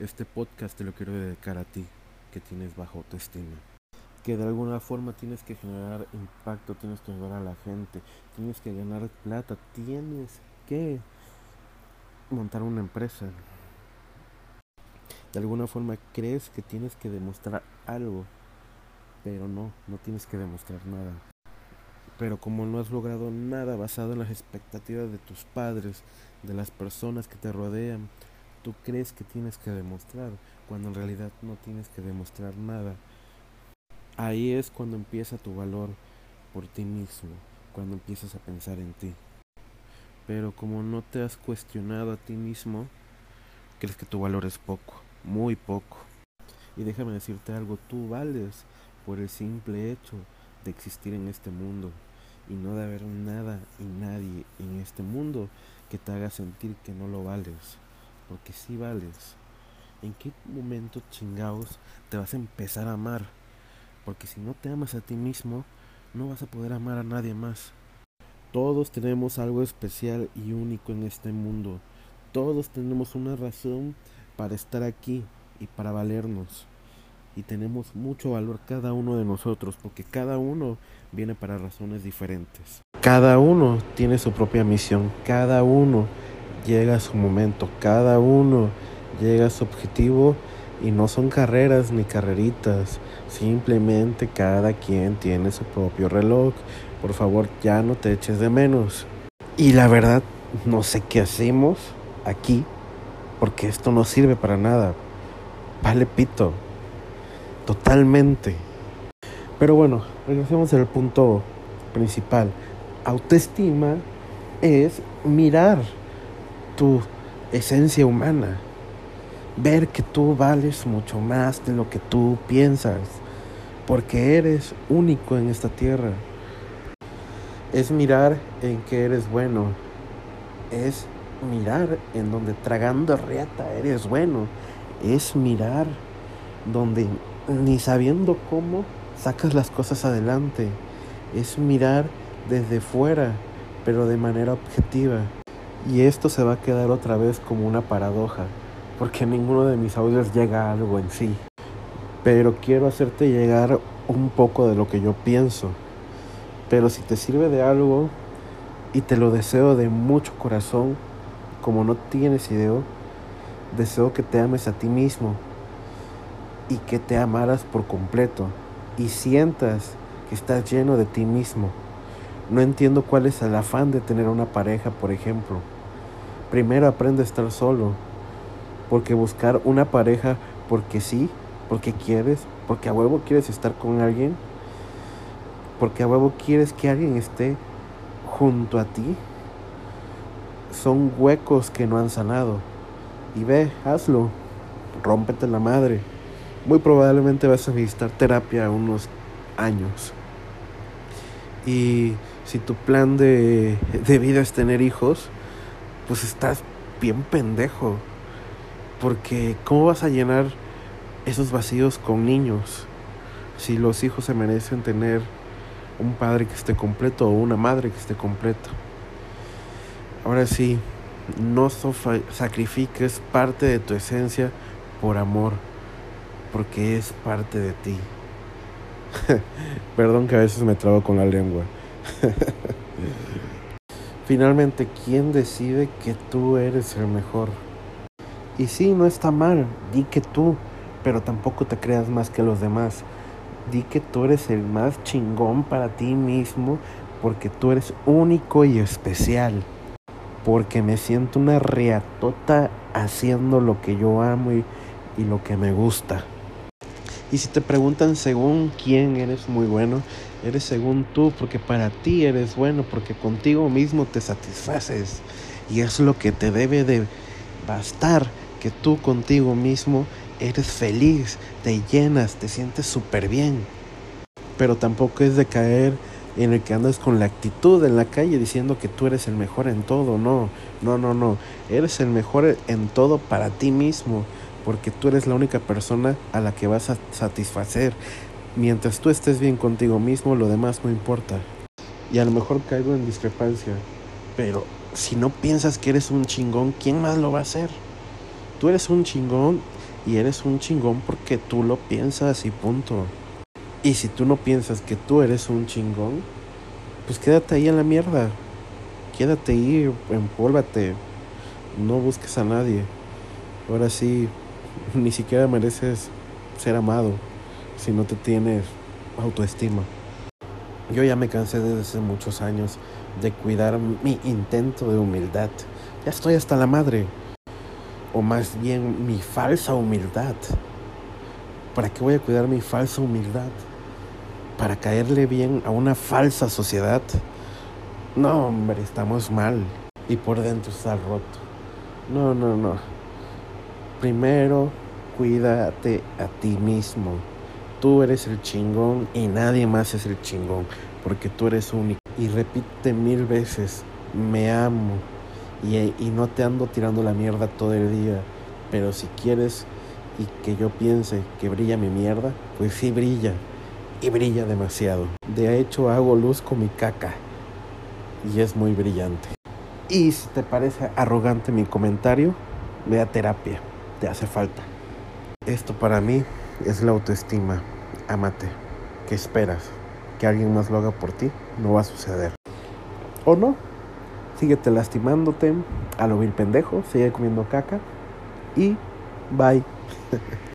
Este podcast te lo quiero dedicar a ti, que tienes bajo autoestima. Que de alguna forma tienes que generar impacto, tienes que ayudar a la gente, tienes que ganar plata, tienes que montar una empresa. De alguna forma crees que tienes que demostrar algo, pero no, no tienes que demostrar nada. Pero como no has logrado nada basado en las expectativas de tus padres, de las personas que te rodean, tú crees que tienes que demostrar, cuando en realidad no tienes que demostrar nada. Ahí es cuando empieza tu valor por ti mismo, cuando empiezas a pensar en ti. Pero como no te has cuestionado a ti mismo, crees que tu valor es poco, muy poco. Y déjame decirte algo, tú vales por el simple hecho de existir en este mundo y no de haber nada y nadie en este mundo que te haga sentir que no lo vales porque si vales. ¿En qué momento chingados te vas a empezar a amar? Porque si no te amas a ti mismo, no vas a poder amar a nadie más. Todos tenemos algo especial y único en este mundo. Todos tenemos una razón para estar aquí y para valernos. Y tenemos mucho valor cada uno de nosotros porque cada uno viene para razones diferentes. Cada uno tiene su propia misión. Cada uno llega su momento, cada uno llega a su objetivo y no son carreras ni carreritas, simplemente cada quien tiene su propio reloj. Por favor, ya no te eches de menos. Y la verdad, no sé qué hacemos aquí, porque esto no sirve para nada. Vale pito, totalmente. Pero bueno, regresemos al punto principal. Autoestima es mirar tu esencia humana, ver que tú vales mucho más de lo que tú piensas, porque eres único en esta tierra. Es mirar en que eres bueno, es mirar en donde tragando riata eres bueno, es mirar donde ni sabiendo cómo sacas las cosas adelante, es mirar desde fuera, pero de manera objetiva. Y esto se va a quedar otra vez como una paradoja, porque ninguno de mis audios llega a algo en sí. Pero quiero hacerte llegar un poco de lo que yo pienso. Pero si te sirve de algo, y te lo deseo de mucho corazón, como no tienes idea, deseo que te ames a ti mismo y que te amaras por completo y sientas que estás lleno de ti mismo. No entiendo cuál es el afán de tener una pareja, por ejemplo. Primero aprende a estar solo, porque buscar una pareja porque sí, porque quieres, porque a huevo quieres estar con alguien, porque a huevo quieres que alguien esté junto a ti, son huecos que no han sanado. Y ve, hazlo, rómpete la madre. Muy probablemente vas a necesitar terapia unos años. Y si tu plan de, de vida es tener hijos, pues estás bien pendejo. Porque ¿cómo vas a llenar esos vacíos con niños? Si los hijos se merecen tener un padre que esté completo o una madre que esté completa. Ahora sí, no sacrifiques parte de tu esencia por amor, porque es parte de ti. Perdón que a veces me trabo con la lengua. Finalmente, ¿quién decide que tú eres el mejor? Y sí, no está mal, di que tú, pero tampoco te creas más que los demás. Di que tú eres el más chingón para ti mismo porque tú eres único y especial. Porque me siento una reatota haciendo lo que yo amo y, y lo que me gusta. Y si te preguntan según quién eres muy bueno, eres según tú, porque para ti eres bueno, porque contigo mismo te satisfaces. Y es lo que te debe de bastar, que tú contigo mismo eres feliz, te llenas, te sientes súper bien. Pero tampoco es de caer en el que andas con la actitud en la calle diciendo que tú eres el mejor en todo. No, no, no, no. Eres el mejor en todo para ti mismo, porque tú eres la única persona a la que vas a satisfacer. Mientras tú estés bien contigo mismo, lo demás no importa. Y a lo mejor caigo en discrepancia, pero si no piensas que eres un chingón, ¿quién más lo va a hacer? Tú eres un chingón Y eres un chingón porque tú lo piensas y punto. Y si tú no piensas que tú eres un chingón, pues quédate ahí en la mierda. Quédate ahí, empólvate. No busques a nadie. Ahora sí, ni siquiera mereces ser amado si no te tienes autoestima. Yo ya me cansé desde hace muchos años de cuidar mi intento de humildad. Ya estoy hasta la madre. O más bien mi falsa humildad. ¿Para qué voy a cuidar mi falsa humildad? ¿Para caerle bien a una falsa sociedad? No, hombre, estamos mal. Y por dentro está roto. No, no, no. Primero, cuídate a ti mismo. Tú eres el chingón y nadie más es el chingón, porque tú eres único. Y repite mil veces, me amo. Y, no te ando tirando la mierda todo el día. Pero si quieres y que yo piense que brilla mi mierda, pues sí brilla. Y brilla demasiado. De hecho, hago luz con mi caca. Y es muy brillante. Y si te parece arrogante mi comentario, ve a terapia. Te hace falta. Esto para mí es la autoestima. Amate. ¿Qué esperas? ¿Que alguien más lo haga por ti? No va a suceder. ¿O no? Síguete lastimándote a lo vil pendejo, sigue comiendo caca y bye.